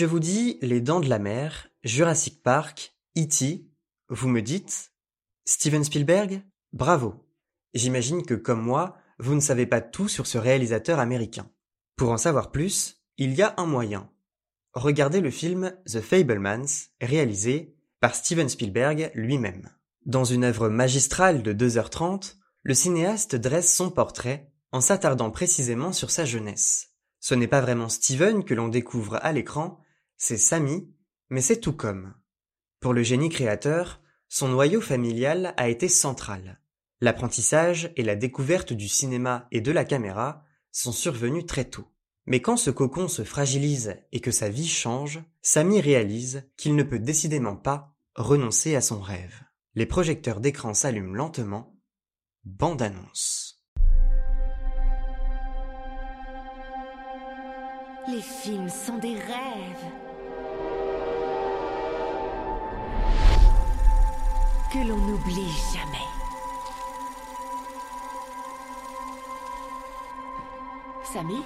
je vous dis Les Dents de la Mer, Jurassic Park, E.T., vous me dites Steven Spielberg Bravo. J'imagine que comme moi, vous ne savez pas tout sur ce réalisateur américain. Pour en savoir plus, il y a un moyen. Regardez le film The Fablemans, réalisé par Steven Spielberg lui-même. Dans une œuvre magistrale de 2h30, le cinéaste dresse son portrait en s'attardant précisément sur sa jeunesse. Ce n'est pas vraiment Steven que l'on découvre à l'écran, c'est Sammy, mais c'est tout comme. Pour le génie créateur, son noyau familial a été central. L'apprentissage et la découverte du cinéma et de la caméra sont survenus très tôt. Mais quand ce cocon se fragilise et que sa vie change, Sammy réalise qu'il ne peut décidément pas renoncer à son rêve. Les projecteurs d'écran s'allument lentement. Bande annonce. Les films sont des rêves. Que l'on n'oublie jamais. Samy?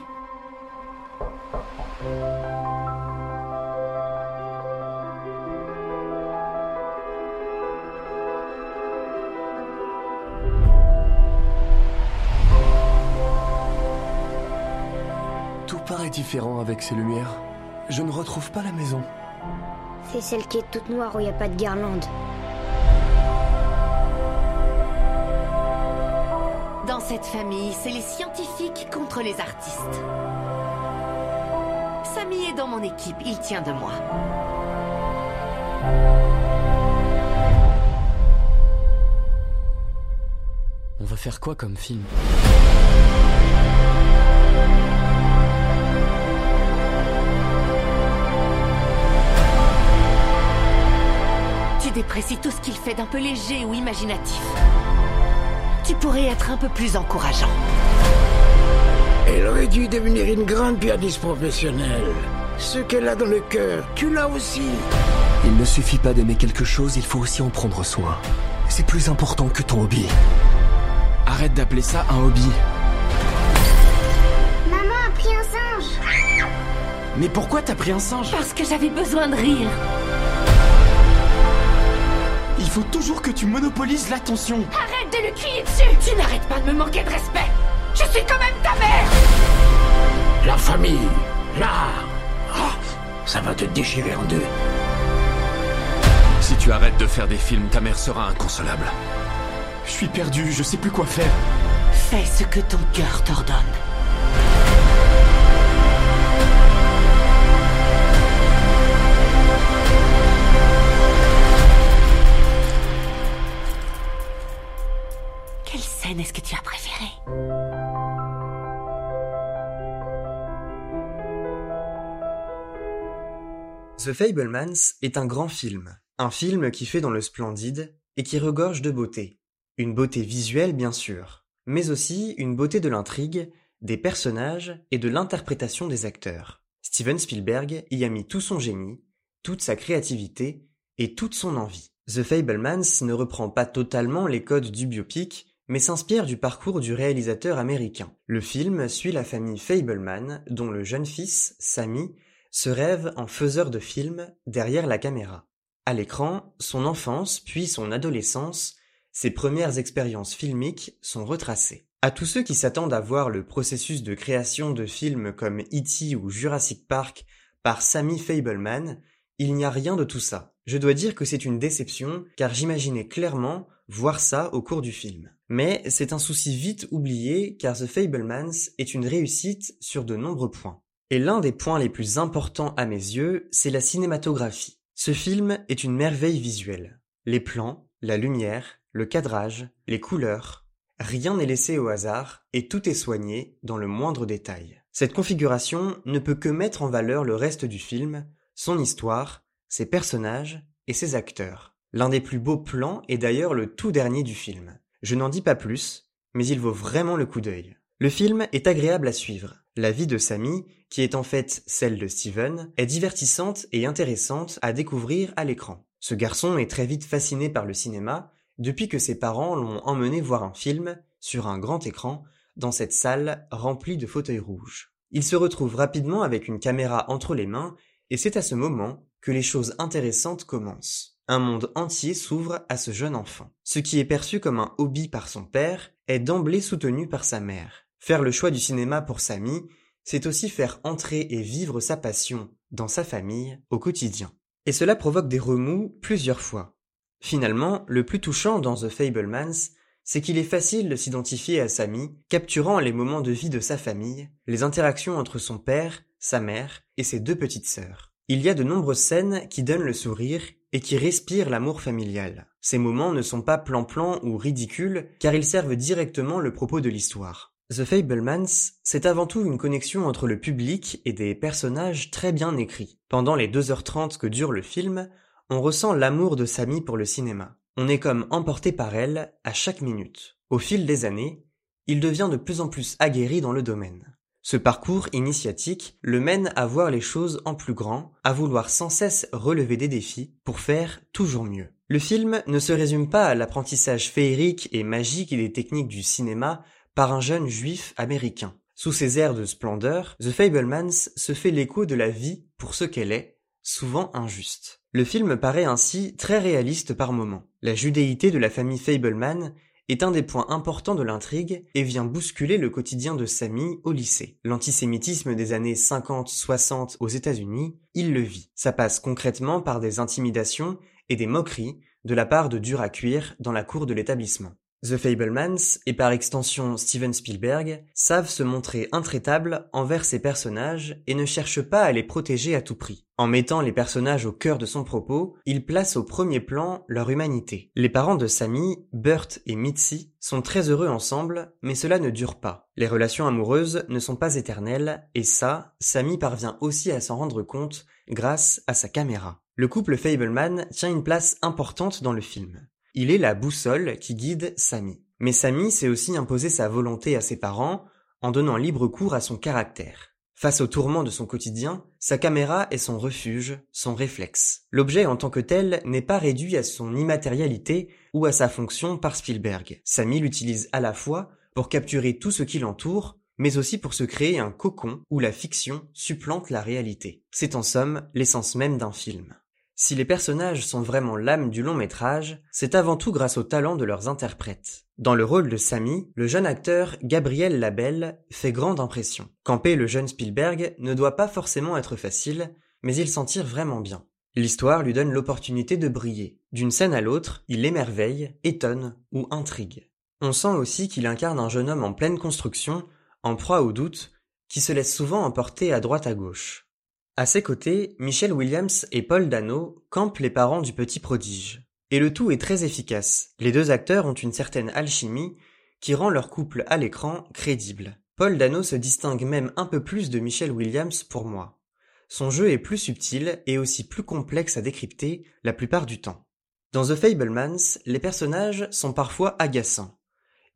Tout paraît différent avec ces lumières. Je ne retrouve pas la maison. C'est celle qui est toute noire où il n'y a pas de guirlande. Dans cette famille, c'est les scientifiques contre les artistes. Samy est dans mon équipe, il tient de moi. On va faire quoi comme film? Tu déprécies tout ce qu'il fait d'un peu léger ou imaginatif. Tu pourrais être un peu plus encourageant. Elle aurait dû devenir une grande pianiste professionnelle. Ce qu'elle a dans le cœur, tu l'as aussi. Il ne suffit pas d'aimer quelque chose, il faut aussi en prendre soin. C'est plus important que ton hobby. Arrête d'appeler ça un hobby. Maman a pris un singe Mais pourquoi t'as pris un singe? Parce que j'avais besoin de rire. Il faut toujours que tu monopolises l'attention. Arrête de lui crier dessus Tu n'arrêtes pas de me manquer de respect Je suis quand même ta mère La famille, là. Ah, ça va te déchirer en deux. Si tu arrêtes de faire des films, ta mère sera inconsolable. Je suis perdu, je sais plus quoi faire. Fais ce que ton cœur t'ordonne. Quelle scène est-ce que tu as préférée? The Fablemans est un grand film, un film qui fait dans le splendide et qui regorge de beauté. Une beauté visuelle bien sûr, mais aussi une beauté de l'intrigue, des personnages et de l'interprétation des acteurs. Steven Spielberg y a mis tout son génie, toute sa créativité et toute son envie. The Fablemans ne reprend pas totalement les codes du biopic, mais s'inspire du parcours du réalisateur américain. Le film suit la famille Fableman, dont le jeune fils, Sammy, se rêve en faiseur de films derrière la caméra. À l'écran, son enfance puis son adolescence, ses premières expériences filmiques sont retracées. À tous ceux qui s'attendent à voir le processus de création de films comme E.T. ou Jurassic Park par Sammy Fableman, il n'y a rien de tout ça. Je dois dire que c'est une déception car j'imaginais clairement voir ça au cours du film. Mais c'est un souci vite oublié car The Fablemans est une réussite sur de nombreux points. Et l'un des points les plus importants à mes yeux, c'est la cinématographie. Ce film est une merveille visuelle. Les plans, la lumière, le cadrage, les couleurs, rien n'est laissé au hasard et tout est soigné dans le moindre détail. Cette configuration ne peut que mettre en valeur le reste du film, son histoire, ses personnages et ses acteurs. L'un des plus beaux plans est d'ailleurs le tout dernier du film. Je n'en dis pas plus, mais il vaut vraiment le coup d'œil. Le film est agréable à suivre. La vie de Sammy, qui est en fait celle de Steven, est divertissante et intéressante à découvrir à l'écran. Ce garçon est très vite fasciné par le cinéma depuis que ses parents l'ont emmené voir un film sur un grand écran dans cette salle remplie de fauteuils rouges. Il se retrouve rapidement avec une caméra entre les mains Et c'est à ce moment que les choses intéressantes commencent. Un monde entier s'ouvre à ce jeune enfant. Ce qui est perçu comme un hobby par son père est d'emblée soutenu par sa mère. Faire le choix du cinéma pour Samy, c'est aussi faire entrer et vivre sa passion dans sa famille au quotidien. Et cela provoque des remous plusieurs fois. Finalement, le plus touchant dans The Fablemans, c'est qu'il est facile de s'identifier à Samy, capturant les moments de vie de sa famille, les interactions entre son père, sa mère et ses deux petites sœurs. Il y a de nombreuses scènes qui donnent le sourire et qui respirent l'amour familial. Ces moments ne sont pas plan-plan ou ridicules, car ils servent directement le propos de l'histoire. The Fablemans, c'est avant tout une connexion entre le public et des personnages très bien écrits. Pendant les 2h30 que dure le film, on ressent l'amour de Samy pour le cinéma. On est comme emporté par elle à chaque minute. Au fil des années, il devient de plus en plus aguerri dans le domaine. Ce parcours initiatique le mène à voir les choses en plus grand, à vouloir sans cesse relever des défis pour faire toujours mieux. Le film ne se résume pas à l'apprentissage féerique et magique des techniques du cinéma par un jeune juif américain. Sous ses airs de splendeur, The Fablemans se fait l'écho de la vie pour ce qu'elle est, souvent injuste. Le film paraît ainsi très réaliste par moments. La judéité de la famille Fableman est un des points importants de l'intrigue et vient bousculer le quotidien de Sammy au lycée. L'antisémitisme des années 50-60 aux États-Unis, il le vit. Ça passe concrètement par des intimidations et des moqueries de la part de dur à cuire dans la cour de l'établissement. The Fablemans, et par extension Steven Spielberg, savent se montrer intraitables envers ces personnages et ne cherchent pas à les protéger à tout prix. En mettant les personnages au cœur de son propos, il place au premier plan leur humanité. Les parents de Sammy, Burt et Mitzi, sont très heureux ensemble, mais cela ne dure pas. Les relations amoureuses ne sont pas éternelles, et ça, Sammy parvient aussi à s'en rendre compte grâce à sa caméra. Le couple Fableman tient une place importante dans le film. Il est la boussole qui guide Samy. Mais Samy sait aussi imposer sa volonté à ses parents en donnant libre cours à son caractère. Face aux tourments de son quotidien, sa caméra est son refuge, son réflexe. L'objet en tant que tel n'est pas réduit à son immatérialité ou à sa fonction par Spielberg. Samy l'utilise à la fois pour capturer tout ce qui l'entoure, mais aussi pour se créer un cocon où la fiction supplante la réalité. C'est en somme l'essence même d'un film. Si les personnages sont vraiment l'âme du long métrage, c'est avant tout grâce au talent de leurs interprètes. Dans le rôle de Sammy, le jeune acteur Gabriel Labelle fait grande impression. Camper le jeune Spielberg ne doit pas forcément être facile, mais il s'en tire vraiment bien. L'histoire lui donne l'opportunité de briller. D'une scène à l'autre, il émerveille, étonne ou intrigue. On sent aussi qu'il incarne un jeune homme en pleine construction, en proie au doute, qui se laisse souvent emporter à droite à gauche. À ses côtés, Michelle Williams et Paul Dano campent les parents du petit prodige. Et le tout est très efficace. Les deux acteurs ont une certaine alchimie qui rend leur couple à l'écran crédible. Paul Dano se distingue même un peu plus de Michelle Williams pour moi. Son jeu est plus subtil et aussi plus complexe à décrypter la plupart du temps. Dans The Fablemans, les personnages sont parfois agaçants.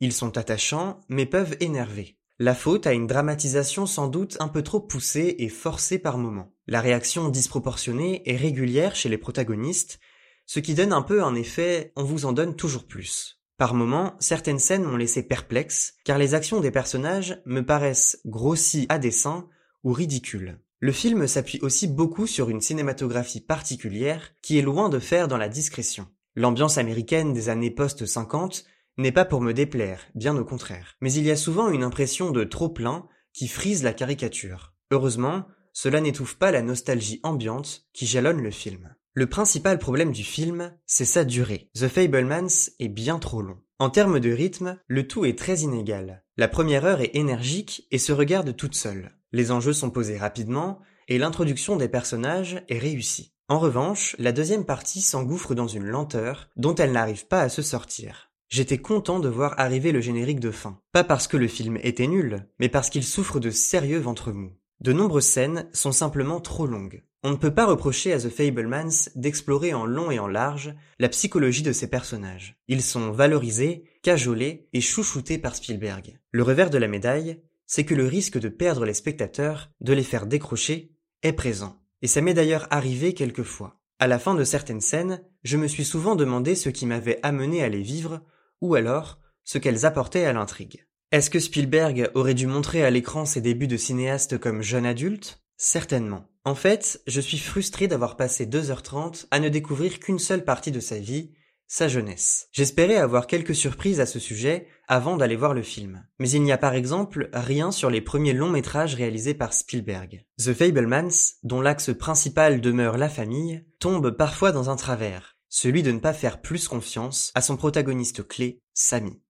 Ils sont attachants mais peuvent énerver. La faute a une dramatisation sans doute un peu trop poussée et forcée par moments. La réaction disproportionnée est régulière chez les protagonistes, ce qui donne un peu un effet on vous en donne toujours plus. Par moments, certaines scènes m'ont laissé perplexe, car les actions des personnages me paraissent grossies à dessein ou ridicules. Le film s'appuie aussi beaucoup sur une cinématographie particulière qui est loin de faire dans la discrétion. L'ambiance américaine des années post-50 n'est pas pour me déplaire, bien au contraire. Mais il y a souvent une impression de trop plein qui frise la caricature. Heureusement, cela n'étouffe pas la nostalgie ambiante qui jalonne le film. Le principal problème du film, c'est sa durée. The Fablemans est bien trop long. En termes de rythme, le tout est très inégal. La première heure est énergique et se regarde toute seule. Les enjeux sont posés rapidement et l'introduction des personnages est réussie. En revanche, la deuxième partie s'engouffre dans une lenteur dont elle n'arrive pas à se sortir. J'étais content de voir arriver le générique de fin. Pas parce que le film était nul, mais parce qu'il souffre de sérieux ventre mou. De nombreuses scènes sont simplement trop longues. On ne peut pas reprocher à The Fablemans d'explorer en long et en large la psychologie de ses personnages. Ils sont valorisés, cajolés et chouchoutés par Spielberg. Le revers de la médaille, c'est que le risque de perdre les spectateurs, de les faire décrocher, est présent. Et ça m'est d'ailleurs arrivé quelquefois. À la fin de certaines scènes, je me suis souvent demandé ce qui m'avait amené à les vivre ou alors ce qu'elles apportaient à l'intrigue. Est-ce que Spielberg aurait dû montrer à l'écran ses débuts de cinéaste comme jeune adulte? Certainement. En fait, je suis frustré d'avoir passé 2h30 à ne découvrir qu'une seule partie de sa vie, sa jeunesse. J'espérais avoir quelques surprises à ce sujet avant d'aller voir le film. Mais il n'y a par exemple rien sur les premiers longs métrages réalisés par Spielberg. The Fablemans, dont l'axe principal demeure la famille, tombe parfois dans un travers, celui de ne pas faire plus confiance à son protagoniste clé, Sammy.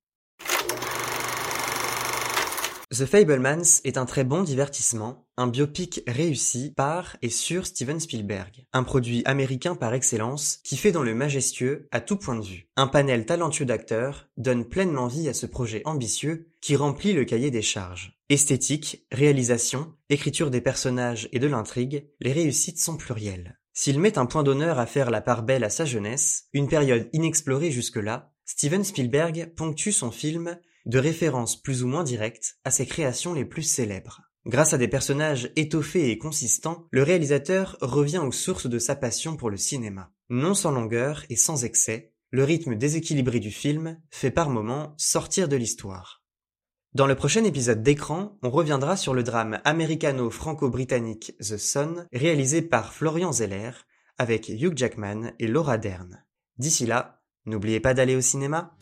The Fablemans est un très bon divertissement, un biopic réussi par et sur Steven Spielberg, un produit américain par excellence qui fait dans le majestueux à tout point de vue. Un panel talentueux d'acteurs donne pleinement vie à ce projet ambitieux qui remplit le cahier des charges. Esthétique, réalisation, écriture des personnages et de l'intrigue, les réussites sont plurielles. S'il met un point d'honneur à faire la part belle à sa jeunesse, une période inexplorée jusque-là, Steven Spielberg ponctue son film de références plus ou moins directes à ses créations les plus célèbres. Grâce à des personnages étoffés et consistants, le réalisateur revient aux sources de sa passion pour le cinéma. Non sans longueur et sans excès, le rythme déséquilibré du film fait par moments sortir de l'histoire. Dans le prochain épisode d'écran, on reviendra sur le drame américano-franco-britannique The Son, réalisé par Florian Zeller, avec Hugh Jackman et Laura Dern. D'ici là, n'oubliez pas d'aller au cinéma.